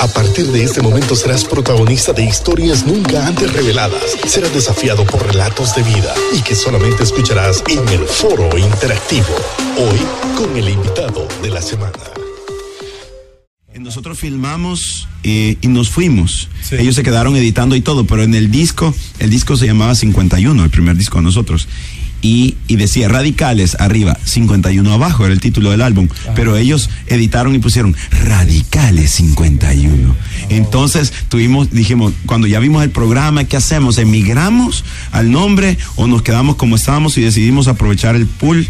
A partir de este momento serás protagonista de historias nunca antes reveladas. Serás desafiado por relatos de vida y que solamente escucharás en el foro interactivo. Hoy con el invitado de la semana. Nosotros filmamos eh, y nos fuimos. Ellos se quedaron editando y todo, pero en el disco, el disco se llamaba 51, el primer disco de nosotros y, decía Radicales arriba, 51 abajo, era el título del álbum. Pero ellos editaron y pusieron Radicales 51. Entonces tuvimos, dijimos, cuando ya vimos el programa, ¿qué hacemos? ¿Emigramos al nombre o nos quedamos como estábamos y decidimos aprovechar el pool?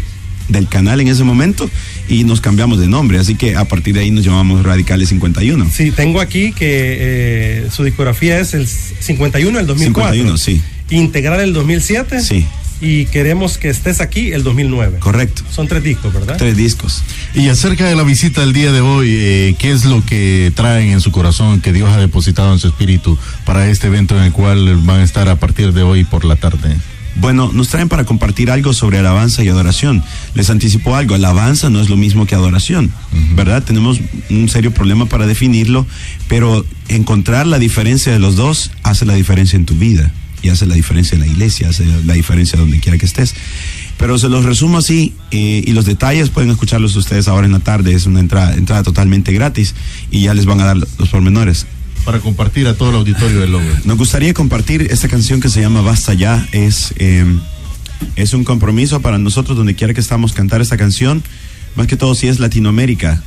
del canal en ese momento y nos cambiamos de nombre. Así que a partir de ahí nos llamamos Radicales 51. Sí, tengo aquí que eh, su discografía es el 51 el 2004. 51, sí. Integral el 2007. Sí y queremos que estés aquí el 2009. Correcto. Son tres discos, ¿verdad? Tres discos. Y acerca de la visita del día de hoy, eh, ¿qué es lo que traen en su corazón, que Dios ha depositado en su espíritu para este evento en el cual van a estar a partir de hoy por la tarde? Bueno, nos traen para compartir algo sobre alabanza y adoración. Les anticipo algo, alabanza no es lo mismo que adoración, ¿verdad? Tenemos un serio problema para definirlo, pero encontrar la diferencia de los dos hace la diferencia en tu vida y hace la diferencia en la iglesia, hace la diferencia donde quiera que estés. Pero se los resumo así eh, y los detalles pueden escucharlos ustedes ahora en la tarde. Es una entrada, entrada totalmente gratis y ya les van a dar los pormenores. Para compartir a todo el auditorio del Logo. Nos gustaría compartir esta canción que se llama Basta Ya. Es, em, es un compromiso para nosotros donde quiera que estamos cantar esta canción. Más que todo si es Latinoamérica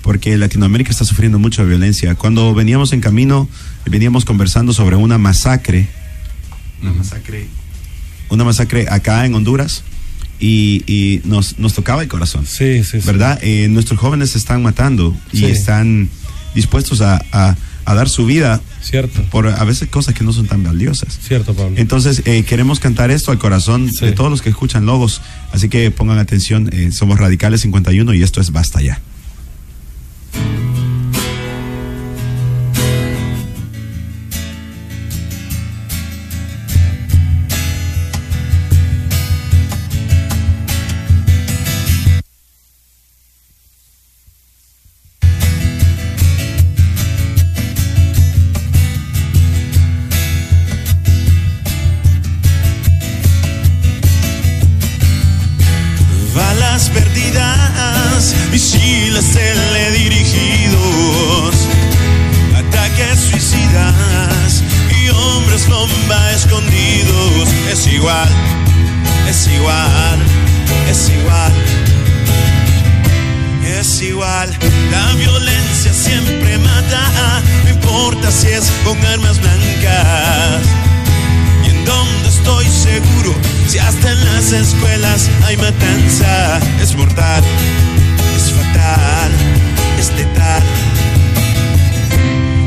porque Latinoamérica está sufriendo mucha violencia. Cuando veníamos en camino, veníamos conversando sobre una masacre una masacre, una masacre acá en Honduras y, nos, nos, tocaba el corazón. Sí, sí, ¿Verdad? Eh, nuestros jóvenes se están matando y están dispuestos a, dar su vida. Cierto. Por a veces cosas que no son tan valiosas. Cierto, Pablo. Entonces, eh, queremos cantar esto al corazón de todos los que escuchan Logos. Así que pongan atención. Eh, somos Radicales 51 y esto es Basta Ya. escondidos. Es igual, es igual, es igual. Es igual, la violencia siempre mata, no importa si es con armas blancas. Y en donde estoy seguro, si hasta en las escuelas hay matanza, es mortal, es fatal, es letal.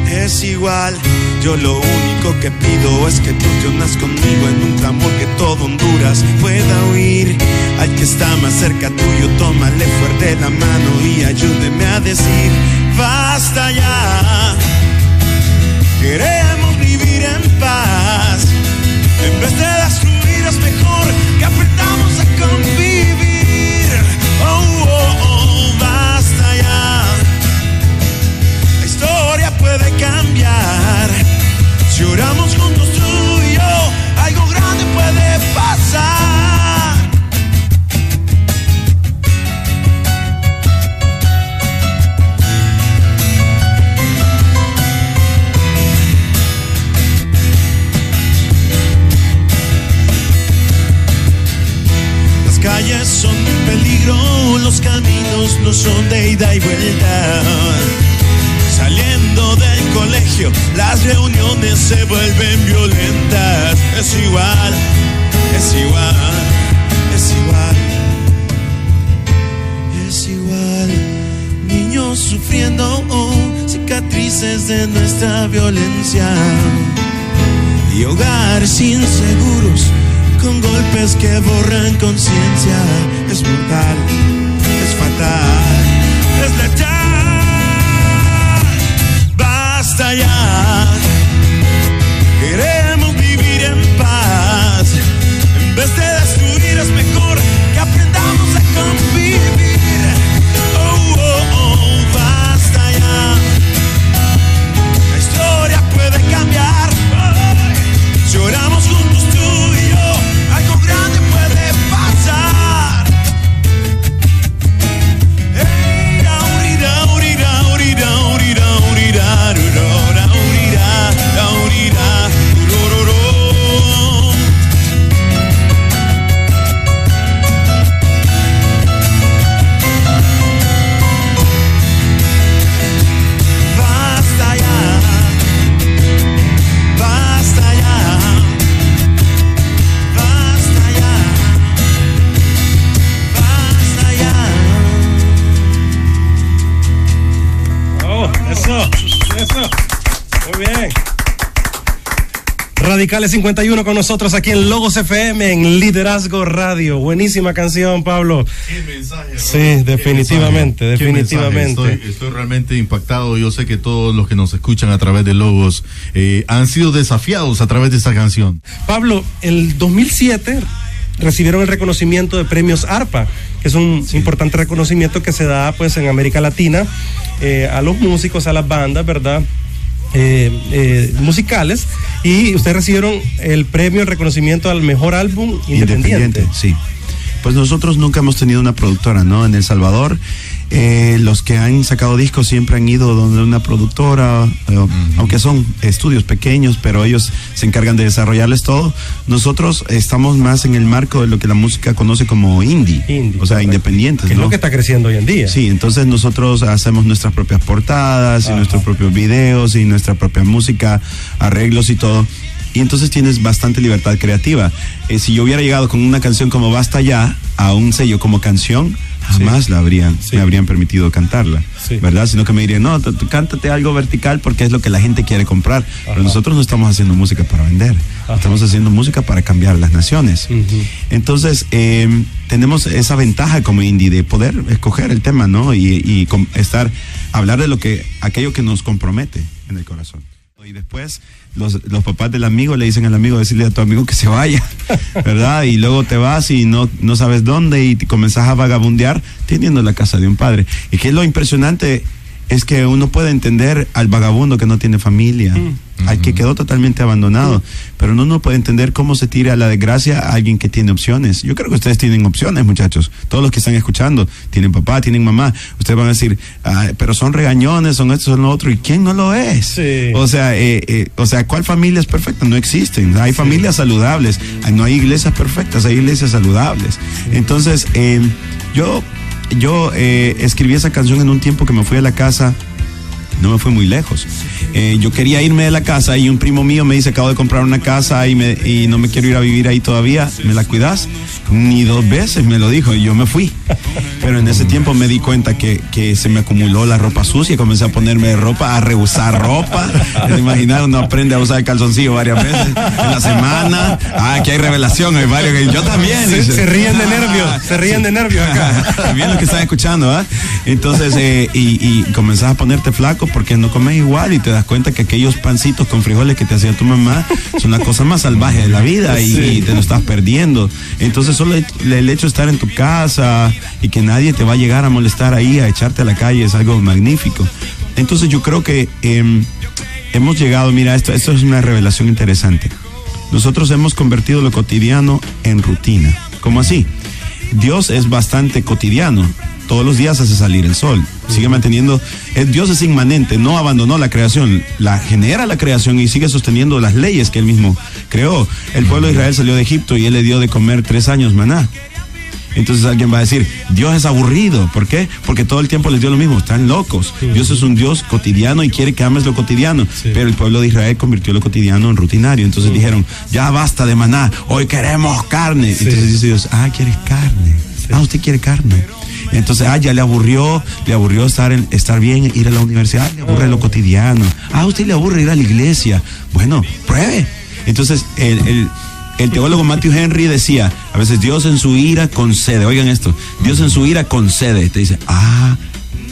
Es igual, yo lo único que pido es que tú te unas conmigo en un clamor que todo Honduras pueda oír. Al que está más cerca tuyo, tómale fuerte la mano y ayúdeme a decir, basta ya. Queremos vivir en paz. En vez de destruir es mejor que aprendamos a convivir. Radicales 51 con nosotros aquí en Logos FM, en Liderazgo Radio. Buenísima canción, Pablo. Qué mensaje. Sí, definitivamente, Qué definitivamente. estoy realmente impactado. Yo sé que todos los que nos escuchan a través de Logos eh, han sido desafiados a través de esta canción. Pablo, el 2007 recibieron el reconocimiento de premios ARPA, que es un importante reconocimiento que se da pues en América Latina eh, a los músicos, a las bandas, ¿verdad? Eh, eh, musicales y ustedes recibieron el premio, el reconocimiento al mejor álbum independiente. sí. Pues nosotros nunca hemos tenido una productora, ¿no? En El Salvador, eh, los que han sacado discos siempre han ido donde una productora, eh, aunque son estudios pequeños, pero ellos se encargan de desarrollarles todo. Nosotros estamos más en el marco de lo que la música conoce como indie, Indie, o sea, independientes, Que es ¿no? lo que está creciendo hoy en día. Sí, entonces nosotros hacemos nuestras propias portadas y Ajá. nuestros propios videos y nuestra propia música, arreglos y todo. Y entonces tienes bastante libertad creativa. Eh, si yo hubiera llegado con una canción como Basta Ya a un sello como canción, jamás la habrían, Sí. me habrían permitido cantarla, Sí. ¿verdad? Sino que me dirían, no, cántate algo vertical porque es lo que la gente quiere comprar. Pero nosotros no estamos haciendo música para vender, Ajá. estamos haciendo música para cambiar las naciones. Entonces, eh, tenemos esa ventaja como indie de poder escoger el tema, ¿no? Y, y com- estar, hablar de lo que, aquello que nos compromete en el corazón. Y después, los, los papás del amigo le dicen al amigo, decirle a tu amigo que se vaya, ¿verdad? Y luego te vas y no, no sabes dónde y te comenzás a vagabundear teniendo la casa de un padre. Y que es lo impresionante es que uno puede entender al vagabundo que no tiene familia, al que quedó totalmente abandonado, pero uno no puede entender cómo se tira a la desgracia a alguien que tiene opciones. Yo creo que ustedes tienen opciones, muchachos. Todos los que están escuchando tienen papá, tienen mamá. Ustedes van a decir, "Ah, pero son regañones, son esto, son lo otro. ¿Y quién no lo es? Sí. O sea, eh, eh, o sea, ¿cuál familia es perfecta? No existen. Hay familias saludables. Hay- No hay iglesias perfectas, hay iglesias saludables. Entonces, eh, yo, yo eh, escribí esa canción en un tiempo que me fui a la casa. No me fui muy lejos. Eh, yo quería irme de la casa y un primo mío me dice, acabo de comprar una casa y, me, y no me quiero ir a vivir ahí todavía. ¿Me la cuidas? Ni dos veces me lo dijo y yo me fui. Pero en ese tiempo me di cuenta que, que se me acumuló la ropa sucia y comencé a ponerme ropa, a rehusar ropa. ¿Te imaginas? Uno aprende a usar el calzoncillo varias veces en la semana. Ah, aquí hay revelación, hay varios que yo también. Se, ríen de nervios, Ah, se ríen de nervios acá. También lo que están escuchando, ¿ah? Entonces, eh, y, y comenzás a ponerte flaco porque no comes igual y te das cuenta que aquellos pancitos con frijoles que te hacía tu mamá son la cosa más salvaje de la vida y, Sí. y te lo estás perdiendo. Entonces, solo el, el hecho de estar en tu casa y que nadie te va a llegar a molestar ahí, a echarte a la calle, es algo magnífico. Entonces, yo creo que em, hemos llegado, mira, esto, esto es una revelación interesante. Nosotros hemos convertido lo cotidiano en rutina. ¿Cómo así? Dios es bastante cotidiano. Todos los días hace salir el sol. Sigue manteniendo. eh, Dios es inmanente, no abandonó la creación, la genera la creación y sigue sosteniendo las leyes que él mismo creó. El pueblo de Israel salió de Egipto y él le dio de comer tres años maná. Entonces alguien va a decir, Dios es aburrido. ¿Por qué? Porque todo el tiempo les dio lo mismo. Están locos. Dios es un Dios cotidiano y quiere que ames lo cotidiano. Sí. Pero el pueblo de Israel convirtió lo cotidiano en rutinario. Entonces dijeron, ya basta de maná, hoy queremos carne. Entonces dice Dios, ah, quieres carne. Ah, usted quiere carne. Entonces, ah, ya le aburrió, le aburrió estar, en- estar bien, ir a la universidad, le aburre lo cotidiano. Ah, usted le aburre ir a la iglesia. Bueno, pruebe. Entonces, el, el- el teólogo Matthew Henry decía, a veces Dios en su ira concede, oigan esto, Dios en su ira concede, te dice, ah,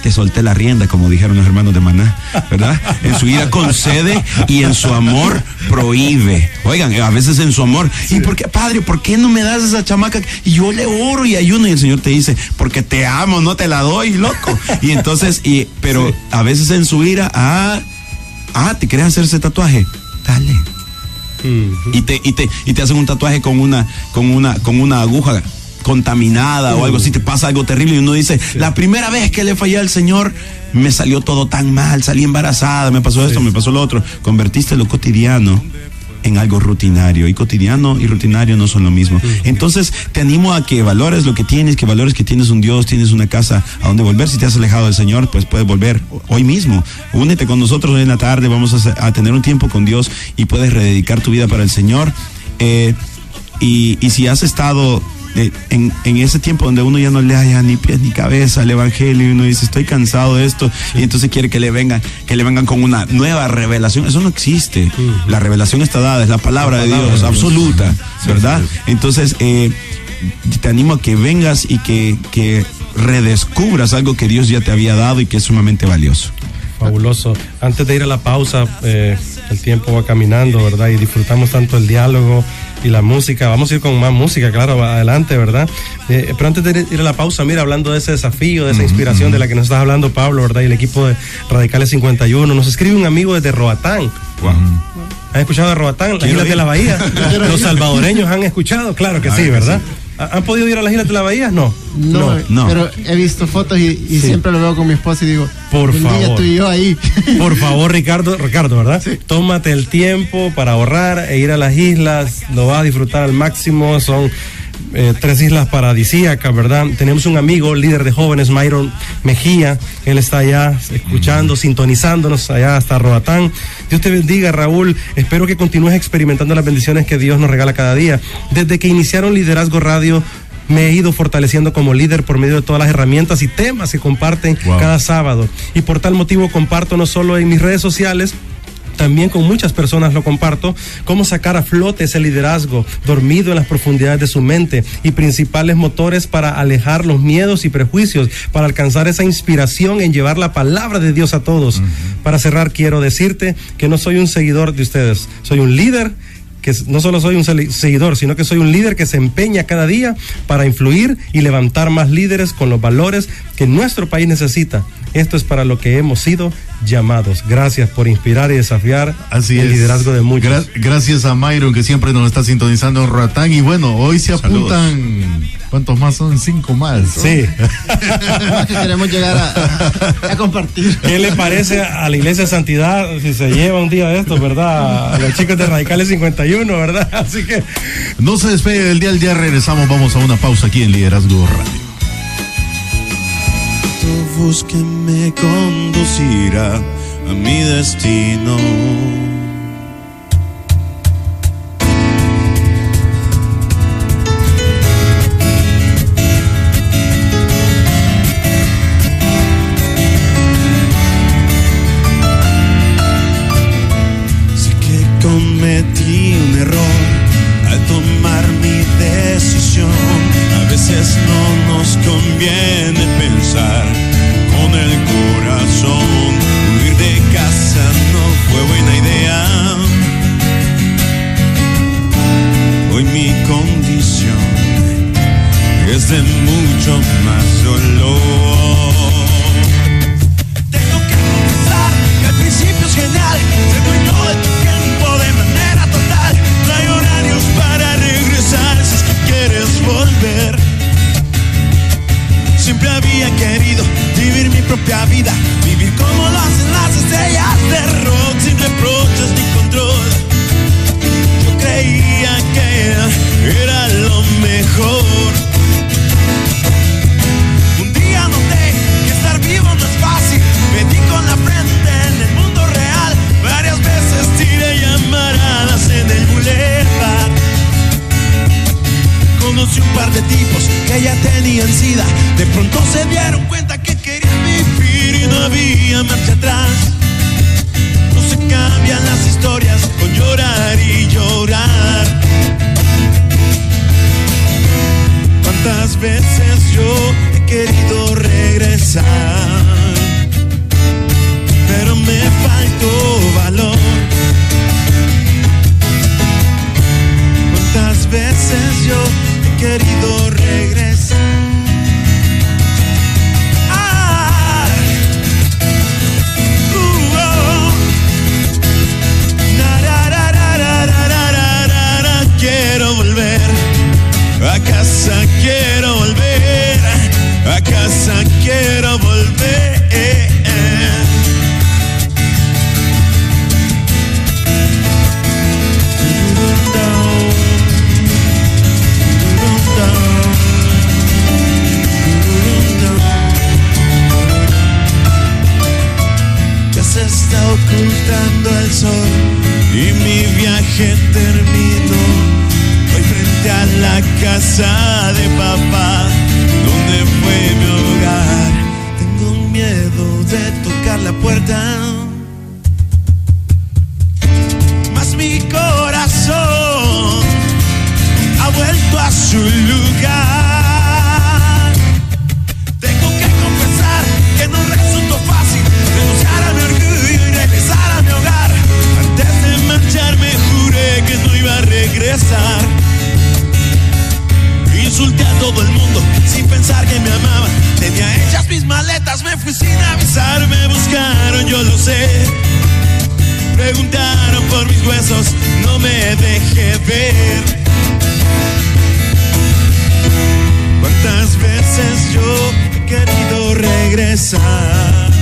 te solté la rienda, como dijeron los hermanos de Maná, ¿verdad? En su ira concede y en su amor prohíbe. Oigan, a veces en su amor, ¿y por qué, padre, por qué no me das esa chamaca? Y yo le oro y ayuno y el Señor te dice, porque te amo, no te la doy, loco. Y entonces, y, pero a veces en su ira, ah, ah, ¿te quieres hacer ese tatuaje? Dale y te, y te, y te hacen un tatuaje con una, con una, con una aguja contaminada o algo así, te pasa algo terrible y uno dice, la primera vez que le fallé al Señor, me salió todo tan mal, salí embarazada, me pasó esto, me pasó lo otro. Convertiste lo cotidiano en algo rutinario y cotidiano y rutinario no son lo mismo. Entonces te animo a que valores lo que tienes, que valores que tienes un Dios, tienes una casa a donde volver. Si te has alejado del Señor, pues puedes volver hoy mismo. Únete con nosotros hoy en la tarde, vamos a, tener un tiempo con Dios y puedes rededicar tu vida para el Señor. Eh, y, y si has estado en, en, ese tiempo donde uno ya no le haya ni pies ni cabeza al evangelio y uno dice estoy cansado de esto y entonces quiere que le vengan que le vengan con una nueva revelación. Eso no existe. La revelación está dada es la palabra, de Dios absoluta verdad entonces eh, te animo a que vengas y que, que redescubras algo que Dios ya te había dado y que es sumamente valioso. Fabuloso. Antes de ir a la pausa, eh, el tiempo va caminando, ¿verdad? Y disfrutamos tanto el diálogo y la música. Vamos a ir con más música, claro, adelante, ¿verdad? Eh, pero antes de ir a la pausa, mira, hablando de ese desafío, de esa inspiración de la que nos estás hablando, Pablo, ¿verdad? Y el equipo de Radicales 51, nos escribe un amigo desde Roatán. Wow. ¿Han escuchado de Roatán? Las Islas de la Bahía. Los salvadoreños han escuchado, claro que sí, ¿verdad? ¿Han podido ir a las Islas de la Bahía? No. No, no. pero he visto fotos y, siempre lo veo con mi esposa y digo, por favor. Día tú y yo ahí. Por favor, Ricardo, Ricardo, ¿verdad? Sí. Tómate el tiempo para ahorrar e ir a las islas, lo vas a disfrutar al máximo, son eh, tres islas paradisíacas, ¿verdad? Tenemos un amigo, líder de jóvenes, Myron Mejía, él está allá escuchando, sintonizándonos allá hasta Roatán. Dios te bendiga, Raúl. Espero que continúes experimentando las bendiciones que Dios nos regala cada día. Desde que iniciaron Liderazgo Radio, me he ido fortaleciendo como líder por medio de todas las herramientas y temas que comparten cada sábado. Y por tal motivo comparto no solo en mis redes sociales, también con muchas personas lo comparto, cómo sacar a flote ese liderazgo dormido en las profundidades de su mente y principales motores para alejar los miedos y prejuicios, para alcanzar esa inspiración en llevar la palabra de Dios a todos. Para cerrar, quiero decirte que no soy un seguidor de ustedes, soy un líder que no solo soy un seguidor, sino que soy un líder que se empeña cada día para influir y levantar más líderes con los valores que nuestro país necesita. Esto es para lo que hemos sido llamados. Gracias por inspirar y desafiar Así el liderazgo de muchos. gracias a Myron que siempre nos está sintonizando en Ratán y bueno, hoy se apuntan ¿Cuántos más son? Cinco más. Sí. queremos llegar a, compartir. ¿Qué le parece a la Iglesia de Santidad si se lleva un día de esto, verdad? A los chicos de Radicales 51, ¿verdad? Así que. No se despegue del día al día, regresamos, vamos a una pausa aquí en Liderazgo Radio voz que me conducirá a mi destino. Sin pensar que me amaban. Tenía hechas mis maletas, me fui sin avisar, me buscaron, yo lo sé. Preguntaron por mis huesos, no me dejé ver. ¿Cuántas veces yo he querido regresar?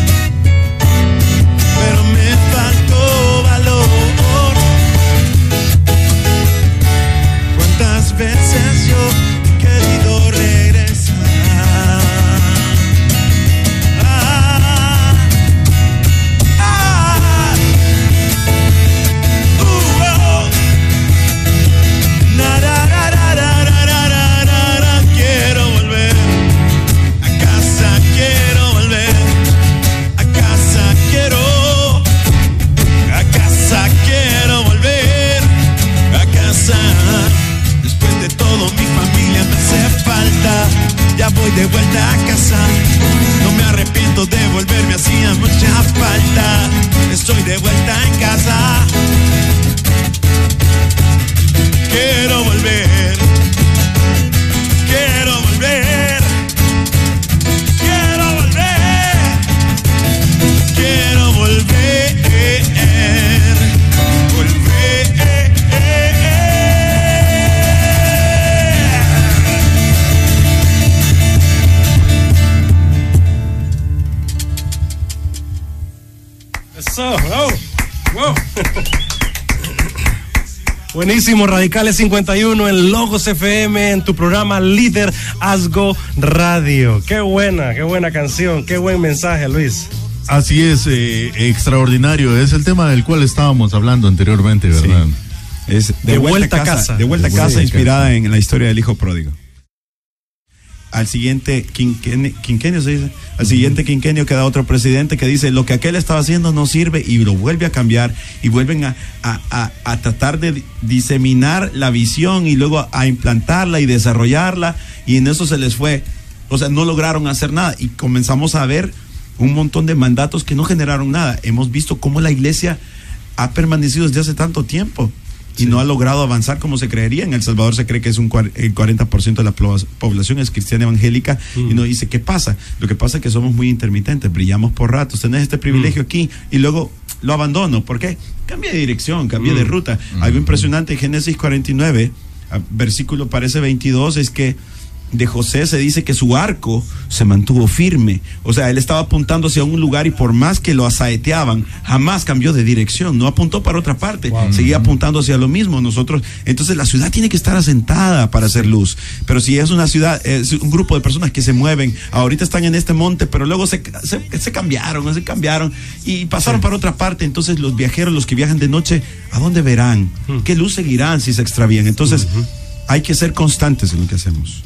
Buenísimo, Radicales 51 en Logos FM, en tu programa líder Asgo Radio. Qué buena, qué buena canción, qué buen mensaje, Luis. Así es, eh, extraordinario. Es el tema del cual estábamos hablando anteriormente, ¿verdad? Es De vuelta a casa. De vuelta a casa, inspirada casa. en la historia del hijo pródigo. Al siguiente quinquenio, se dice, al siguiente quinquenio queda otro presidente que dice lo que aquel estaba haciendo no sirve y lo vuelve a cambiar y vuelven a, a- a- a tratar de diseminar la visión y luego a implantarla y desarrollarla y en eso se les fue, o sea, no lograron hacer nada y comenzamos a ver un montón de mandatos que no generaron nada. Hemos visto cómo la iglesia ha permanecido desde hace tanto tiempo y no ha logrado avanzar como se creería. En El Salvador se cree que es un el 40% de la población es cristiana evangélica y uno dice, ¿qué pasa? Lo que pasa es que somos muy intermitentes, brillamos por ratos, tenés este privilegio aquí y luego lo abandono. ¿Por qué? Cambia de dirección, cambia de ruta. Algo impresionante en Génesis 49, a- versículo parece 22, es que de José se dice que su arco se mantuvo firme. O sea, él estaba apuntando hacia un lugar y por más que lo asaeteaban, jamás cambió de dirección, no apuntó para otra parte, seguía apuntando hacia lo mismo. Nosotros, entonces la ciudad tiene que estar asentada para hacer luz. Pero si es una ciudad, es un grupo de personas que se mueven, ahorita están en este monte, pero luego se, se, se cambiaron, se cambiaron y pasaron para otra parte. Entonces los viajeros, los que viajan de noche, ¿a dónde verán? ¿Qué luz seguirán si se extravían? Entonces hay que ser constantes en lo que hacemos.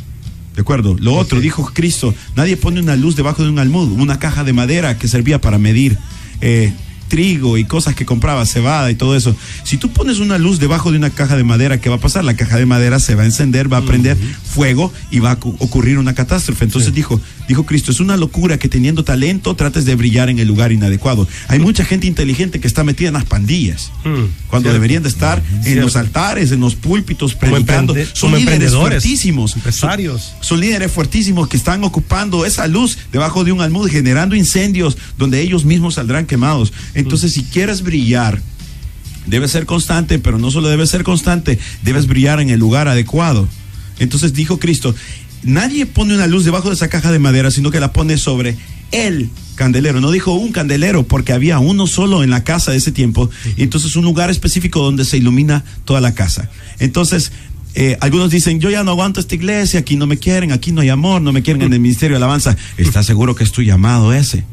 ¿De acuerdo? Lo otro, dijo Cristo, nadie pone una luz debajo de un almud, una caja de madera que servía para medir eh, trigo y cosas que compraba, cebada y todo eso. Si tú pones una luz debajo de una caja de madera, ¿qué va a pasar? La caja de madera se va a encender, va a prender fuego y va a cu- ocurrir una catástrofe. Entonces dijo, dijo Cristo, es una locura que teniendo talento trates de brillar en el lugar inadecuado. Hay mucha gente inteligente que está metida en las pandillas, cuando deberían de estar en los altares, en los púlpitos, predicando. Son como líderes emprendedores, fuertísimos. empresarios. Son líderes fuertísimos que están ocupando esa luz debajo de un almud, generando incendios donde ellos mismos saldrán quemados. Entonces, si quieres brillar, debes ser constante, pero no solo debes ser constante, debes brillar en el lugar adecuado. Entonces dijo Cristo, nadie pone una luz debajo de esa caja de madera, sino que la pone sobre el candelero. No dijo un candelero, porque había uno solo en la casa de ese tiempo. Y entonces un lugar específico donde se ilumina toda la casa. Entonces, eh, algunos dicen, yo ya no aguanto esta iglesia, aquí no me quieren, aquí no hay amor, no me quieren en el ministerio de alabanza. ¿Estás seguro que es tu llamado ese?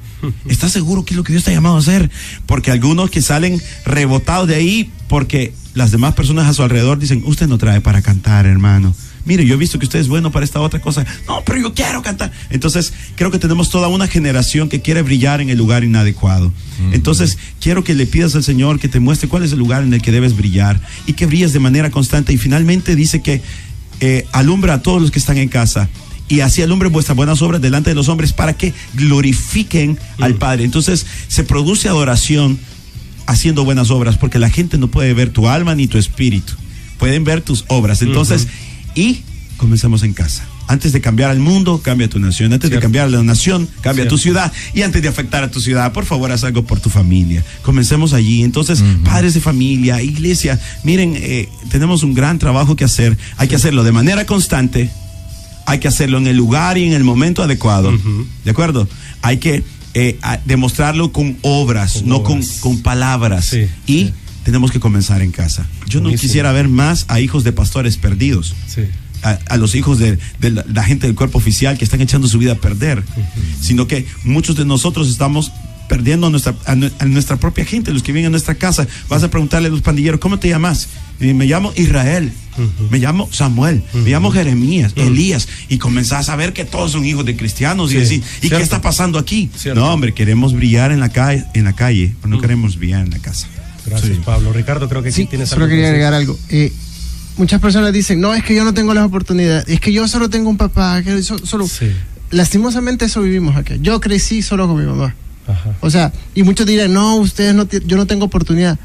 ¿Estás seguro que es lo que Dios te ha llamado a hacer? Porque algunos que salen rebotados de ahí porque las demás personas a su alrededor dicen, usted no trae para cantar, hermano. Mire, yo he visto que usted es bueno para esta otra cosa. No, pero yo quiero cantar. Entonces, creo que tenemos toda una generación que quiere brillar en el lugar inadecuado. Entonces, quiero que le pidas al Señor que te muestre cuál es el lugar en el que debes brillar y que brilles de manera constante. Y finalmente dice que eh, alumbra a todos los que están en casa y así alumbre vuestras buenas obras delante de los hombres para que glorifiquen al Padre. Entonces se produce adoración haciendo buenas obras, porque la gente no puede ver tu alma ni tu espíritu, pueden ver tus obras. Entonces, y comenzamos en casa. Antes de cambiar al mundo, cambia tu nación. Antes de cambiar la nación, cambia tu ciudad. Y antes de afectar a tu ciudad, por favor, haz algo por tu familia. Comencemos allí. Entonces, padres de familia, iglesia, miren, eh, tenemos un gran trabajo que hacer. Hay que hacerlo de manera constante. Hay que hacerlo en el lugar y en el momento adecuado. ¿De acuerdo? Hay que eh, demostrarlo con obras, no Con, palabras. y tenemos que comenzar en casa. Yo no quisiera ver más a hijos de pastores perdidos. A, los hijos de, la, gente del cuerpo oficial que están echando su vida a perder, sino que muchos de nosotros estamos perdiendo a nuestra, a, nuestra propia gente, los que vienen a nuestra casa. Vas a preguntarle a los pandilleros, ¿cómo te llamas? Y me llamo Israel, me llamo Samuel, me llamo Jeremías, Elías, y comenzás a ver que todos son hijos de cristianos y decir, ¿y qué está pasando aquí? No, hombre, queremos brillar en la calle, en la calle, pero no queremos brillar en la casa. Gracias, Pablo. Ricardo, creo que sí, tienes solo quería agregar algo. Eh, muchas personas dicen, no, es que yo no tengo las oportunidades, es que yo solo tengo un papá, que solo... Lastimosamente eso vivimos aquí. Yo crecí solo con mi mamá. O sea, y muchos dirán, no, ustedes no, yo no tengo oportunidad.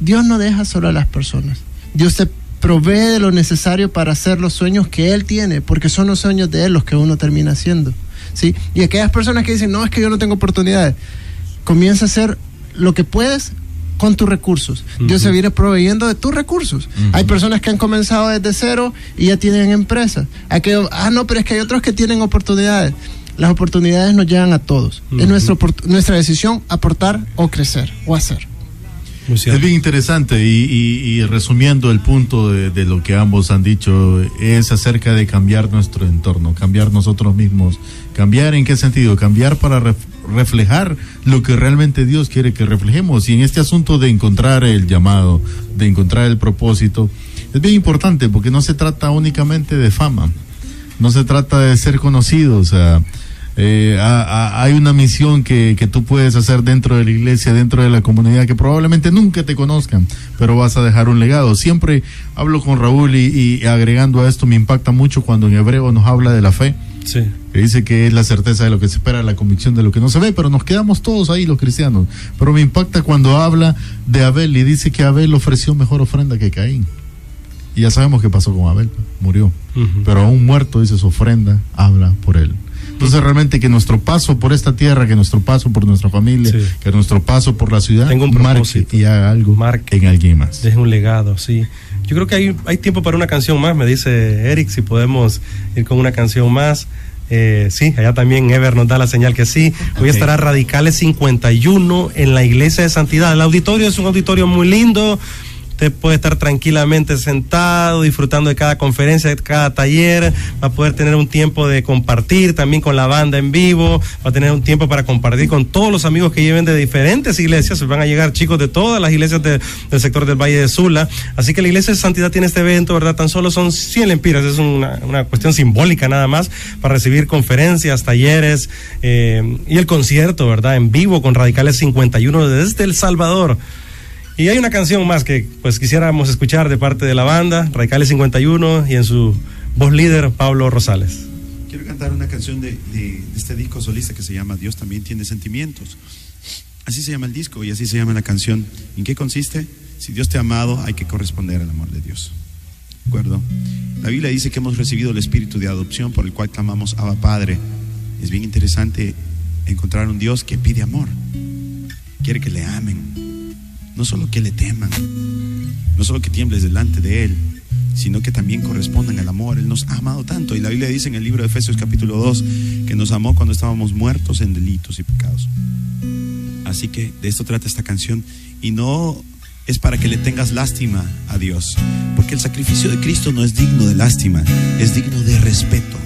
Dios no deja solo a las personas. Dios te provee de lo necesario para hacer los sueños que Él tiene, porque son los sueños de Él los que uno termina haciendo. ¿sí? Y aquellas personas que dicen, no, es que yo no tengo oportunidades, comienza a hacer lo que puedes con tus recursos. Dios se viene proveyendo de tus recursos. Hay personas que han comenzado desde cero y ya tienen empresas. Ah, no, pero es que hay otros que tienen oportunidades las oportunidades nos llegan a todos. Es nuestra, nuestra decisión aportar o crecer o hacer. Es bien interesante y, resumiendo el punto de, lo que ambos han dicho es acerca de cambiar nuestro entorno, cambiar nosotros mismos. ¿Cambiar en qué sentido? Cambiar para reflejar lo que realmente Dios quiere que reflejemos. Y en este asunto de encontrar el llamado, de encontrar el propósito, es bien importante porque no se trata únicamente de fama, no se trata de ser conocido, o sea, eh, hay una misión que, que, tú puedes hacer dentro de la iglesia, dentro de la comunidad, que probablemente nunca te conozcan, pero vas a dejar un legado. Siempre hablo con Raúl y, agregando a esto me impacta mucho cuando en hebreo nos habla de la fe. Que dice que es la certeza de lo que se espera, la convicción de lo que no se ve, pero nos quedamos todos ahí los cristianos. Pero me impacta cuando habla de Abel y dice que Abel ofreció mejor ofrenda que Caín. Y ya sabemos qué pasó con Abel, murió. Pero aún muerto, dice su ofrenda, habla por él. Entonces realmente que nuestro paso por esta tierra, que nuestro paso por nuestra familia, que nuestro paso por la ciudad, Tengo un marque y haga algo en alguien más. Deje un legado, sí. Yo creo que hay, hay tiempo para una canción más, me dice Eric, si podemos ir con una canción más. Eh, sí, allá también Ever nos da la señal que sí. Hoy estará Radicales 51 en la Iglesia de Santidad. El auditorio es un auditorio muy lindo Usted puede estar tranquilamente sentado, disfrutando de cada conferencia, de cada taller, va a poder tener un tiempo de compartir también con la banda en vivo, va a tener un tiempo para compartir con todos los amigos que lleven de diferentes iglesias, van a llegar chicos de todas las iglesias del sector del Valle de Sula. Así que la Iglesia de Santidad tiene este evento, ¿verdad? Tan solo son 100 lempiras, es una, cuestión simbólica nada más para recibir conferencias, talleres eh, y el concierto, ¿verdad? En vivo con Radicales 51 desde El Salvador. Y hay una canción más que pues quisiéramos escuchar de parte de la banda, Radicales 51, y en su voz líder, Pablo Rosales. Quiero cantar una canción de, este disco solista que se llama Dios también tiene sentimientos. Así se llama el disco y así se llama la canción. ¿En qué consiste? Si Dios te ha amado, hay que corresponder al amor de Dios. ¿De acuerdo? La Biblia dice que hemos recibido el espíritu de adopción por el cual clamamos Abba Padre. Es bien interesante encontrar un Dios que pide amor. Quiere que le amen no solo que le teman, no solo que tiembles delante de Él, sino que también correspondan al amor. Él nos ha amado tanto. Y la Biblia dice en el libro de Efesios capítulo 2 que nos amó cuando estábamos muertos en delitos y pecados. Así que de esto trata esta canción. Y no es para que le tengas lástima a Dios. Porque el sacrificio de Cristo no es digno de lástima, es digno de respeto.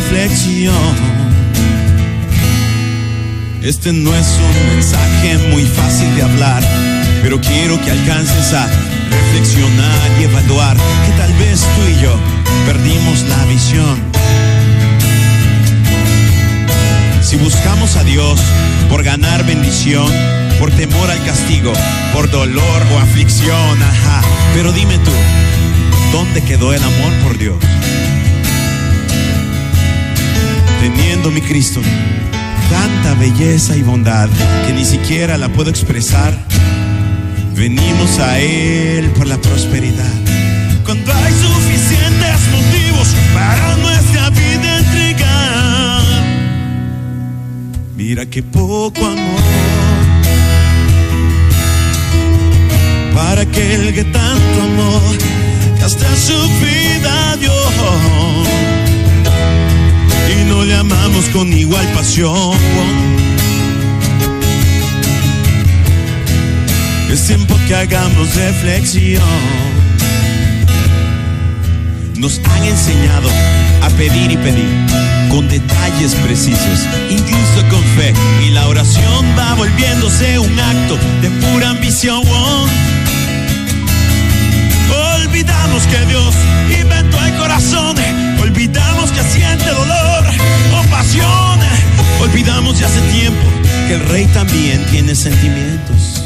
Reflexión. Este no es un mensaje muy fácil de hablar, pero quiero que alcances a reflexionar y evaluar que tal vez tú y yo perdimos la visión. Si buscamos a Dios por ganar bendición, por temor al castigo, por dolor o aflicción, ajá. Pero dime tú, ¿dónde quedó el amor por Dios? Teniendo mi Cristo tanta belleza y bondad que ni siquiera la puedo expresar. Venimos a Él por la prosperidad. Cuando hay suficientes motivos para nuestra vida entregar. Mira qué poco amor. Para aquel que tanto amó, que hasta su vida dio y no le amamos con igual pasión. Es tiempo que hagamos reflexión. Nos han enseñado a pedir y pedir con detalles precisos, incluso con fe. Y la oración va volviéndose un acto de pura ambición. Olvidamos que Dios inventó el corazón, olvidamos que siente dolor o pasión, olvidamos ya hace tiempo que el rey también tiene sentimientos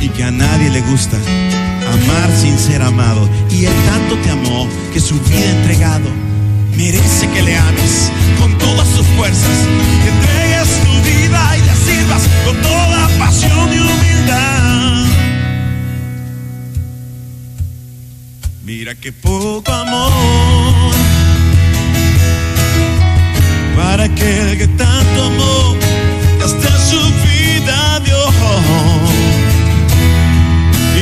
y que a nadie le gusta amar sin ser amado. Y él tanto te amó que su vida entregado merece que le ames con todas sus fuerzas, entregues tu vida y le sirvas con toda pasión y humildad. Mira qué poco amor para aquel que tanto amó, que hasta su vida dio.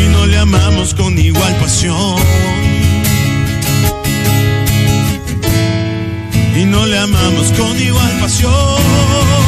Y no le amamos con igual pasión. Y no le amamos con igual pasión.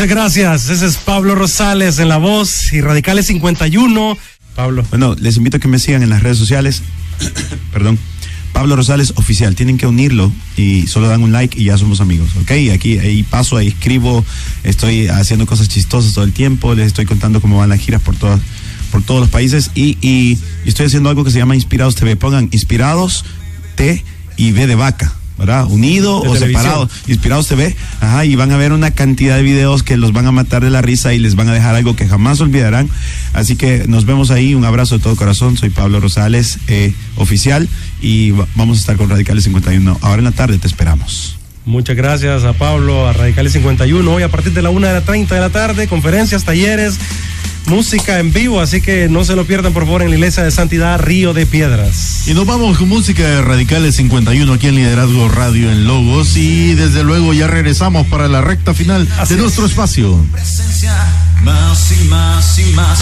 Muchas gracias. Ese es Pablo Rosales en la voz y Radicales 51. Pablo. Bueno, les invito a que me sigan en las redes sociales. Perdón. Pablo Rosales Oficial. Tienen que unirlo y solo dan un like y ya somos amigos, ¿ok? Aquí ahí paso, ahí escribo, estoy haciendo cosas chistosas todo el tiempo, les estoy contando cómo van las giras por todas por todos los países y, estoy haciendo algo que se llama Inspirados TV. Pongan Inspirados T y V de vaca. ¿Verdad? Unido De o televisión. separado. Inspirados TV. Ajá, y van a ver una cantidad de videos que los van a matar de la risa y les van a dejar algo que jamás olvidarán. Así que nos vemos ahí. Un abrazo de todo corazón. Soy Pablo Rosales, eh, oficial, y va- vamos a estar con Radicales 51. Ahora en la tarde te esperamos. Muchas gracias a Pablo, a Radicales 51. Hoy a partir de la 1 de la 30 de la tarde, conferencias, talleres, música en vivo. Así que no se lo pierdan, por favor, en la iglesia de Santidad Río de Piedras. Y nos vamos con música de Radicales 51 aquí en Liderazgo Radio en Logos y desde luego ya regresamos para la recta final Así de es. nuestro espacio. presencia más y más y más.